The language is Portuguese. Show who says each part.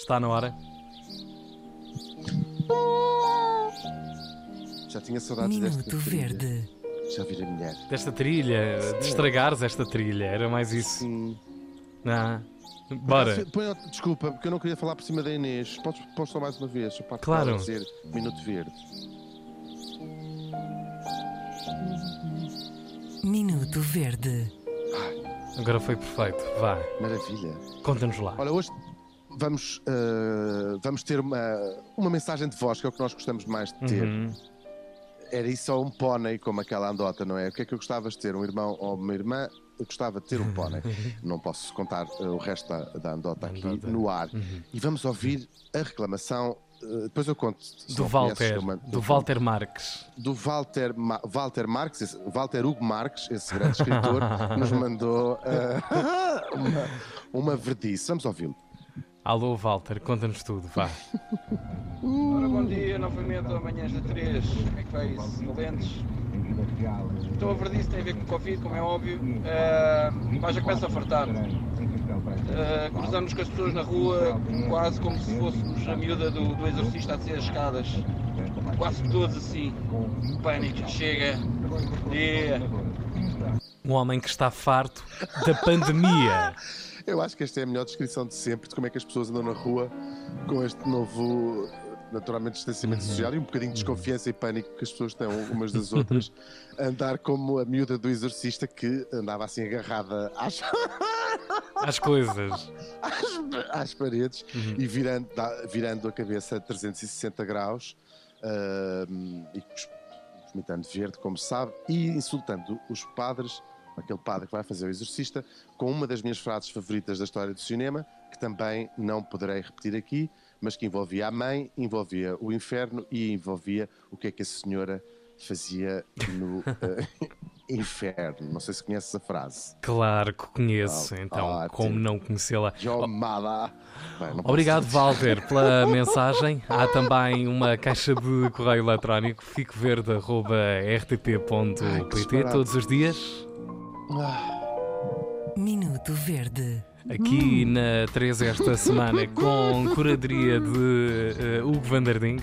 Speaker 1: Está na hora.
Speaker 2: Já tinha saudades desta
Speaker 3: Minuto
Speaker 2: trilha.
Speaker 3: Verde.
Speaker 2: Já vira mulher.
Speaker 1: Desta trilha, de estragares esta trilha, era mais isso.
Speaker 2: Sim.
Speaker 1: Não. Bora.
Speaker 2: Desculpa, porque eu não queria falar por cima da Inês. Podes pôr só mais uma vez? Para
Speaker 1: Claro.
Speaker 2: dizer Minuto Verde.
Speaker 3: Minuto Verde.
Speaker 1: Agora foi perfeito. Vá,
Speaker 2: Maravilha.
Speaker 1: conta-nos lá.
Speaker 2: Olha, hoje vamos, eh, vamos ter uma, uma mensagem de voz, que é o que nós gostamos mais de ter.
Speaker 1: Uhum.
Speaker 2: Era isso só um pônei, como aquela andota, não é? O que é que eu gostava de ter? Um irmão ou uma irmã? Eu gostava de ter um pônei. não posso contar eh, o resto da, da andota aqui
Speaker 1: Andota.
Speaker 2: no ar.
Speaker 1: Uhum.
Speaker 2: E vamos ouvir a reclamação. eh, depois eu conto.
Speaker 1: Do Walter,
Speaker 2: eu mando-
Speaker 1: do
Speaker 2: eu
Speaker 1: Walter Marques.
Speaker 2: do Walter, Ma Walter Marques, esse- Walter Hugo Marques, esse grande escritor, nos mandou eh, uma, uma verdice. Vamos ouvi-lo.
Speaker 1: Alô, Walter, conta-nos tudo, vá.
Speaker 4: Ora, bom dia, novamente amanhãs da 3. Como é que vai isso? Valentes? Então a verdice tem a ver com Covid, como é óbvio. Uh, mas já começa a fartar. Uh, cruzamos com as pessoas na rua, quase como se fôssemos a miúda do, do exorcista a descer as escadas. Quase todos assim. Pânico, chega. Yeah.
Speaker 1: Um homem que está farto da pandemia.
Speaker 2: Eu acho que esta é a melhor descrição de sempre de como é que as pessoas andam na rua com este novo, naturalmente, distanciamento social e um bocadinho de desconfiança e pânico que as pessoas têm umas das outras. Andar como a miúda do exorcista que andava assim agarrada às,
Speaker 1: As coisas.
Speaker 2: às, às paredes
Speaker 1: Uhum.
Speaker 2: e virando, virando a cabeça a 360 graus ahm, e vomitando verde, como se sabe, e insultando os padres, aquele padre que vai fazer o exorcista, com uma das minhas frases favoritas da história do cinema, que também não poderei repetir aqui, mas que envolvia a mãe, envolvia o inferno e envolvia o que é que a senhora fazia no eh, inferno. Não sei se conheces a frase.
Speaker 1: Claro que conheço,
Speaker 2: Ah,
Speaker 1: então, como não conhecê-la?
Speaker 2: Jomada! Bem,
Speaker 1: Obrigado,
Speaker 2: dizer.
Speaker 1: Walter, pela mensagem. Há também uma caixa de correio eletrónico, ficoverde.rtp.pt todos os dias.
Speaker 3: Minuto Verde.
Speaker 1: Aqui na 3 esta semana, com curadoria de eh, Hugo Vanderding.